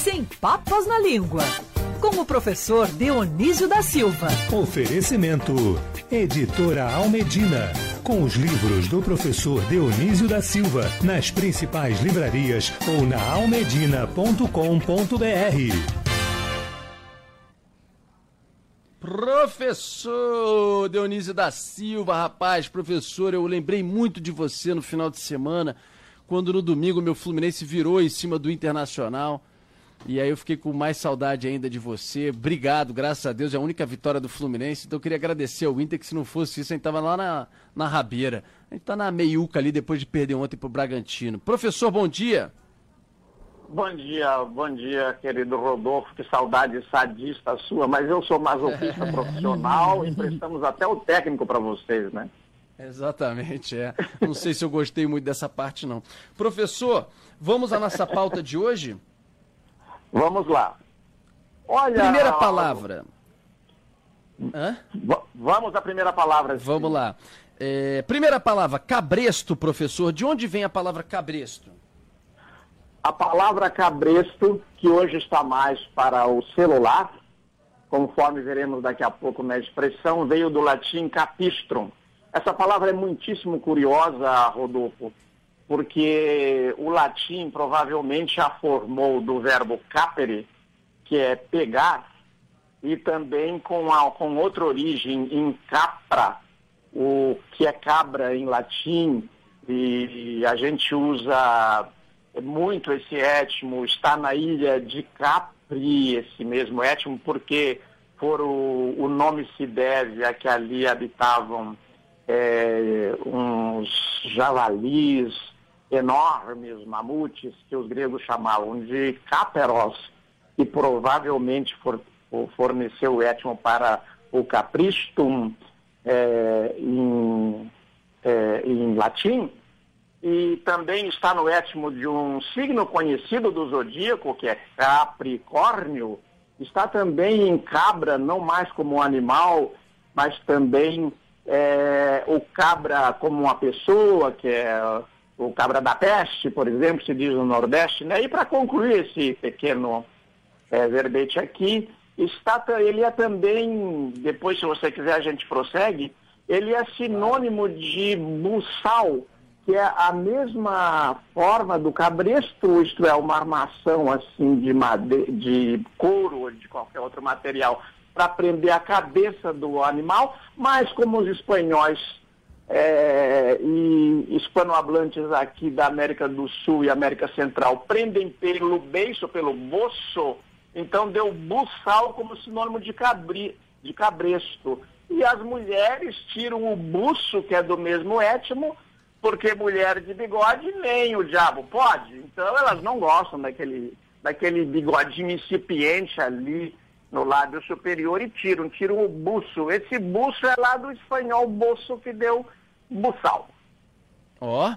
sem papas na língua. Com o professor Dionísio da Silva. Oferecimento. Editora Almedina. Com os livros do professor Dionísio da Silva nas principais livrarias ou na almedina.com.br. Professor Dionísio da Silva, rapaz, professor, eu lembrei muito de você no final de semana, quando no domingo meu Fluminense virou em cima do Internacional. E aí eu fiquei com mais saudade ainda de você. Obrigado, graças a Deus, é a única vitória do Fluminense. Então eu queria agradecer ao Inter, que se não fosse isso, a gente tava lá na, na rabeira. A gente tá na meiuca ali depois de perder ontem pro Bragantino. Professor, bom dia. Bom dia, bom dia, querido Rodolfo. Que saudade sadista sua, mas eu sou masoquista profissional e prestamos até o técnico para vocês, né? Exatamente, é. Não sei se eu gostei muito dessa parte, não. Professor, vamos à nossa pauta de hoje? Vamos lá. Olha. Primeira palavra. Hã? Vamos à primeira palavra. Sim. Vamos lá. É, primeira palavra, cabresto, professor. De onde vem a palavra cabresto? A palavra cabresto, que hoje está mais para o celular, conforme veremos daqui a pouco na expressão, veio do latim capistrum. Essa palavra é muitíssimo curiosa, Rodolfo, porque o latim provavelmente já formou do verbo capere, que é pegar, e também com, a, com outra origem, em capra, o que é cabra em latim, e a gente usa muito esse étimo, está na ilha de Capri, esse mesmo étimo, porque por o, o nome se deve a que ali habitavam é, uns javalis, enormes mamutes que os gregos chamavam de caperos, e provavelmente for, forneceu o étimo para o capristum é, em, é, em latim, e também está no étimo de um signo conhecido do zodíaco, que é Capricórnio, está também em cabra, não mais como um animal, mas também é, o cabra como uma pessoa, que é o cabra da peste, por exemplo, se diz no Nordeste, né? E para concluir esse pequeno é, verbete aqui, está, ele é também, depois se você quiser a gente prossegue, ele é sinônimo de buçal, que é a mesma forma do cabresto, isto é, uma armação assim de, de couro ou de qualquer outro material para prender a cabeça do animal, mas como os espanhóis é, e hispanohablantes aqui da América do Sul e América Central prendem pelo beiço, pelo boço, então deu buçal como sinônimo de, cabri, de cabresto. E as mulheres tiram o buço, que é do mesmo étimo, porque mulher de bigode nem o diabo pode. Então elas não gostam daquele, daquele bigodinho incipiente ali no lábio superior e tiram, tiram o buço. Esse buço é lá do espanhol buço que deu buçal. Ó, oh,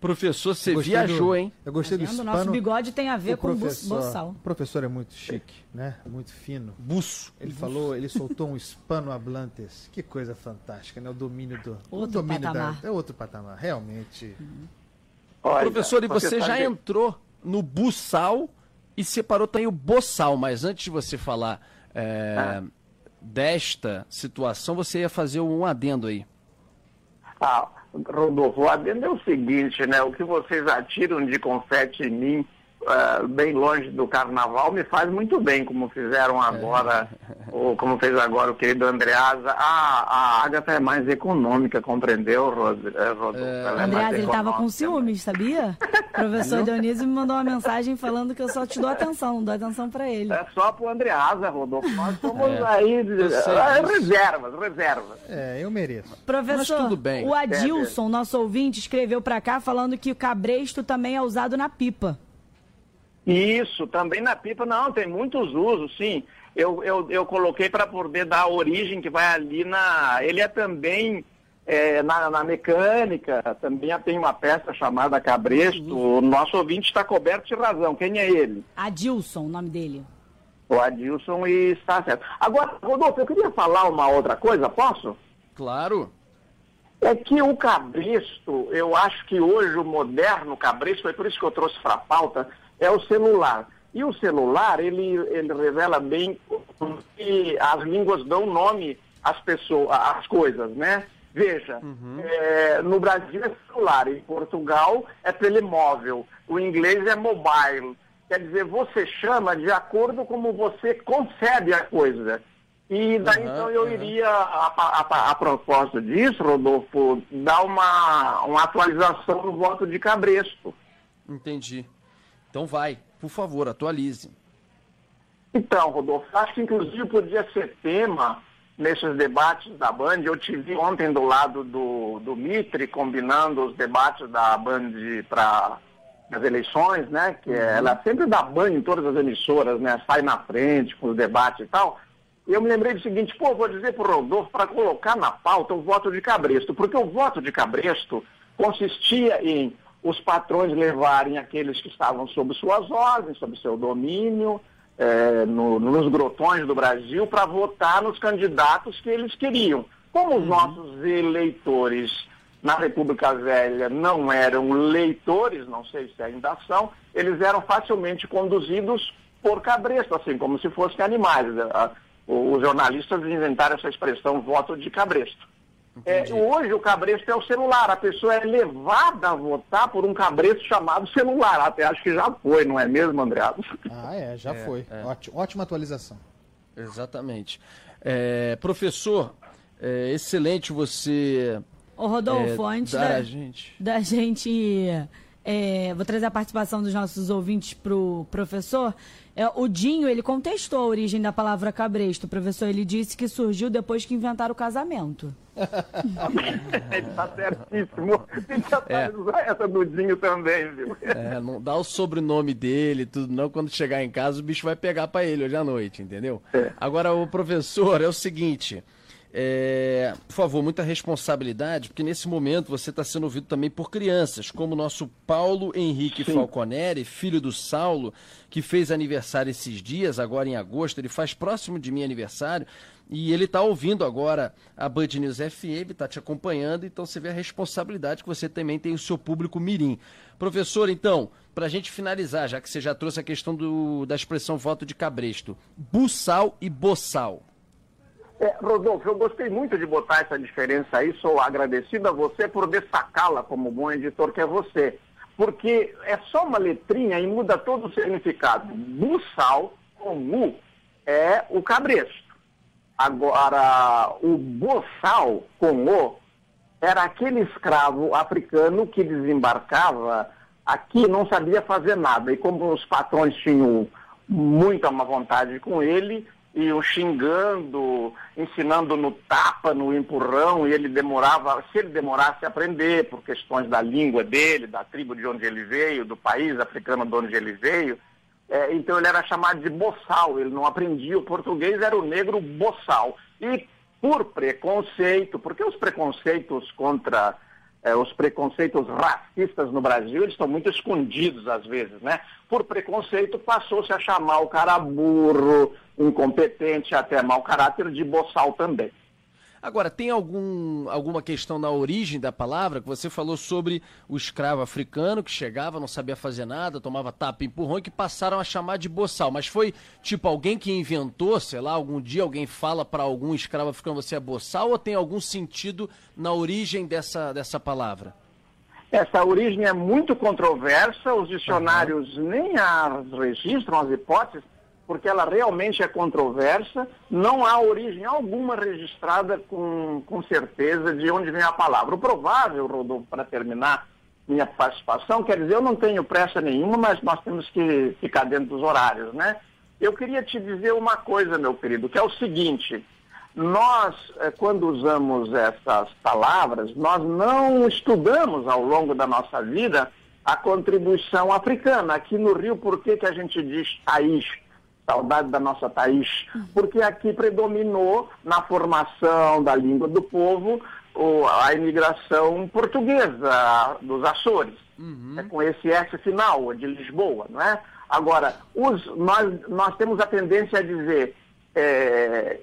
professor, você viajou, do, hein? Eu gostei do hispano. Nosso bigode tem a ver com professor, buçal. O professor é muito chique, né? Muito fino. Buço. Ele falou, ele soltou um hispano hablantes. Que coisa fantástica, né? O domínio do... Outro o domínio patamar. Da, é outro patamar, realmente. Uhum. Olha, professor, e você já entrou no buçal e separou também o boçal, mas antes de você falar é, ah. desta situação, você ia fazer um adendo aí. Ah, Rodolfo, o adendo é o seguinte, né? O que vocês atiram de confete em mim uh, bem longe do carnaval, me faz muito bem, como fizeram agora, é. Como fez agora o querido Andreasa. Ah, a Agatha é mais econômica, compreendeu, Rodolfo? É. é Andreasa, ele estava com ciúmes, sabia? O professor Dionísio me mandou uma mensagem falando que eu só te dou atenção, não dou atenção para ele. É só pro Andreasa, Rodolfo. Nós somos é. aí é, reservas, reservas. É, eu mereço. Professor, Mas tudo bem. o Adilson, nosso ouvinte, escreveu para cá falando que o cabresto também é usado na pipa. Isso, também na pipa, não, tem muitos usos, sim. Eu, eu, eu coloquei para poder dar a origem que vai ali na. Ele é também é, na, na, mecânica, também tem uma peça chamada Cabresto. O nosso ouvinte está coberto de razão. Quem é ele? Adilson, o nome dele. O Adilson e está certo. Agora, Rodolfo, eu queria falar uma outra coisa, posso? Claro. É que o cabresto, eu acho que hoje o moderno cabresto, foi por isso que eu trouxe para a pauta, é o celular. E o celular, ele, ele revela bem que as línguas dão nome às pessoas, às coisas, né? Veja, uhum. é, no Brasil é celular, em Portugal é telemóvel, o inglês é mobile. Quer dizer, você chama de acordo como você concebe a coisa. E daí uhum, então eu uhum. iria, a, a, a, propósito disso, Rodolfo, dar uma, uma atualização no voto de Cabresto. Entendi. Então vai, por favor, atualize. Então, Rodolfo, acho que inclusive podia ser tema nesses debates da Band. Eu te vi ontem do lado do, do Mitre, combinando os debates da Band para as eleições, né? Que uhum. ela sempre dá banho em todas as emissoras, né? Sai na frente com os debates e tal. E eu me lembrei do seguinte, pô, vou dizer para o Rodolfo para colocar na pauta o voto de Cabresto, porque o voto de Cabresto consistia em os patrões levarem aqueles que estavam sob suas ordens, sob seu domínio, é, no, nos grotões do Brasil para votar nos candidatos que eles queriam. Como os uhum. nossos eleitores na República Velha não eram leitores, não sei se ainda são, eles eram facilmente conduzidos por cabresto, assim como se fossem animais. Os jornalistas inventaram essa expressão voto de cabresto. É, hoje o cabresto é o celular, a pessoa é levada a votar por um cabresto chamado celular. Até acho que já foi, não é mesmo, Andreado? Ah, é, já é, foi. É. Ótimo, ótima atualização. Exatamente. É, professor, é, excelente você. Ô Rodolfo, é, antes da, gente... da gente é, vou trazer a participação dos nossos ouvintes para o professor. É, o Dinho, ele contestou a origem da palavra cabresto. professor, ele disse que surgiu depois que inventaram o casamento. ele está certíssimo. Tem que atualizar é. essa do Dinho também, viu? É, não dá o sobrenome dele, tudo não. Quando chegar em casa, o bicho vai pegar para ele hoje à noite, entendeu? É. Agora, o professor, é o seguinte... É, por favor, muita responsabilidade, porque nesse momento você está sendo ouvido também por crianças, como o nosso Paulo Henrique Sim. Falconeri, filho do Saulo, que fez aniversário esses dias, agora em agosto, ele faz próximo de mim aniversário, e ele está ouvindo agora a Band News FM, está te acompanhando, então você vê a responsabilidade que você também tem o seu público mirim. Professor, então, para a gente finalizar, já que você já trouxe a questão do, da expressão voto de cabresto, buçal e boçal. É, Rodolfo, eu gostei muito de botar essa diferença aí, sou agradecido a você por destacá-la como bom editor que é você. Porque é só uma letrinha e muda todo o significado. Buçal, com U, é o cabresto. Agora, o boçal, com O, era aquele escravo africano que desembarcava aqui não sabia fazer nada. E como os patrões tinham muita má vontade com ele, iam xingando, ensinando no tapa, no empurrão, e ele demorava, se ele demorasse a aprender, por questões da língua dele, da tribo de onde ele veio, do país africano de onde ele veio, é, então ele era chamado de boçal, ele não aprendia o português, era o negro boçal. E por preconceito, porque os preconceitos contra é, os preconceitos racistas no Brasil, eles estão muito escondidos às vezes, né? Por preconceito passou-se a chamar o cara burro, incompetente, até mau caráter de boçal também. Agora, tem algum, alguma questão na origem da palavra que você falou sobre o escravo africano que chegava, não sabia fazer nada, tomava tapa e empurrão e que passaram a chamar de boçal. Mas foi tipo alguém que inventou, sei lá, algum dia alguém fala para algum escravo africano você é boçal ou tem algum sentido na origem dessa, dessa palavra? Essa origem é muito controversa, os dicionários uhum. nem as registram, as hipóteses, porque ela realmente é controversa, não há origem alguma registrada com, com certeza de onde vem a palavra. O provável, Rodolfo, para terminar minha participação, quer dizer, eu não tenho pressa nenhuma, mas nós temos que ficar dentro dos horários, né? Eu queria te dizer uma coisa, meu querido, que é o seguinte, nós, eh, quando usamos essas palavras, nós não estudamos ao longo da nossa vida a contribuição africana. Aqui no Rio, por que, que a gente diz país? Saudade da nossa Thaís, porque aqui predominou na formação da língua do povo a imigração portuguesa dos Açores, uhum. é, com esse S final, de Lisboa, não é? Agora, os, nós, nós temos a tendência a dizer é,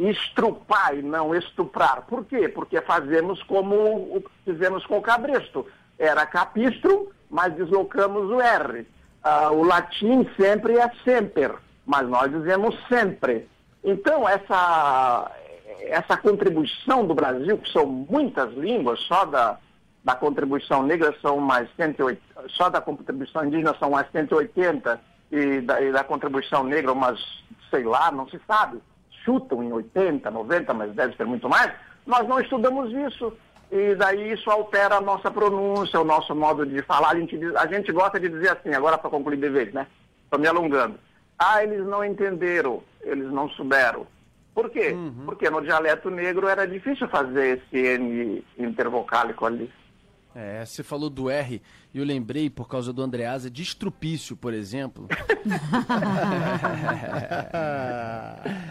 estrupar e não estuprar. Por quê? Porque fazemos como fizemos com o cabresto. Era capistro, mas deslocamos o R. uh, o latim sempre é sempre, mas nós dizemos sempre. Então, essa, essa contribuição do Brasil, que são muitas línguas, só da, da contribuição negra são mais 180, só da contribuição indígena são mais 180, e da, e da contribuição negra umas, sei lá, não se sabe, chutam em 80, 90, mas deve ser muito mais, nós não estudamos isso. E daí isso altera a nossa pronúncia, o nosso modo de falar. A gente, a gente gosta de dizer assim, agora para concluir de vez, né? Estou me alongando. Ah, eles não entenderam, eles não souberam. Por quê? Uhum. Porque no dialeto negro era difícil fazer esse N intervocálico ali. É, você falou do R e eu lembrei, por causa do Andreasa, de estrupício, por exemplo.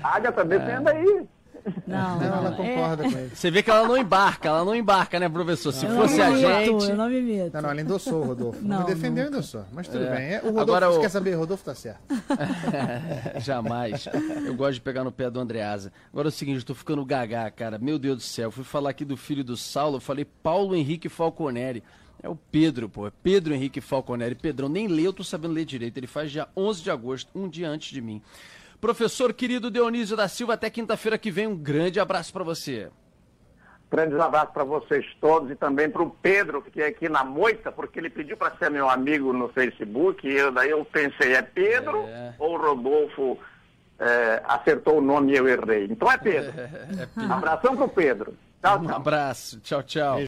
Águia também é. tem aí. Não, não, ela concorda é... com ele. Você vê que ela não embarca, ela não embarca, né, professor? Se eu fosse a gente. Eu não me meto. Não, não, ela endossou, Rodolfo. Não, não me defendeu, endossou. Mas tudo é. bem. É, o Rodolfo, Agora, o... quer saber, Rodolfo tá certo. Jamais. Eu gosto de pegar no pé do Andreasa. Agora é o seguinte, eu tô ficando gagá, cara. Meu Deus do céu. fui falar aqui do filho do Saulo, eu falei Paulo Henrique Falconeri. É o Pedro, pô. É Pedro Henrique Falconeri. Pedrão, nem leu, eu tô sabendo ler direito. Ele faz dia 11 de agosto, um dia antes de mim. Professor querido Dionísio da Silva, até quinta-feira que vem. Um grande abraço para você. Grande abraço para vocês todos e também para o Pedro, que é aqui na moita, porque ele pediu para ser meu amigo no Facebook. E eu, daí eu pensei, é Pedro é. ou Rodolfo é, acertou o nome e eu errei? Então é Pedro. É, é Pedro. Abração para o Pedro. Tchau, tchau. Um abraço. Tchau, tchau.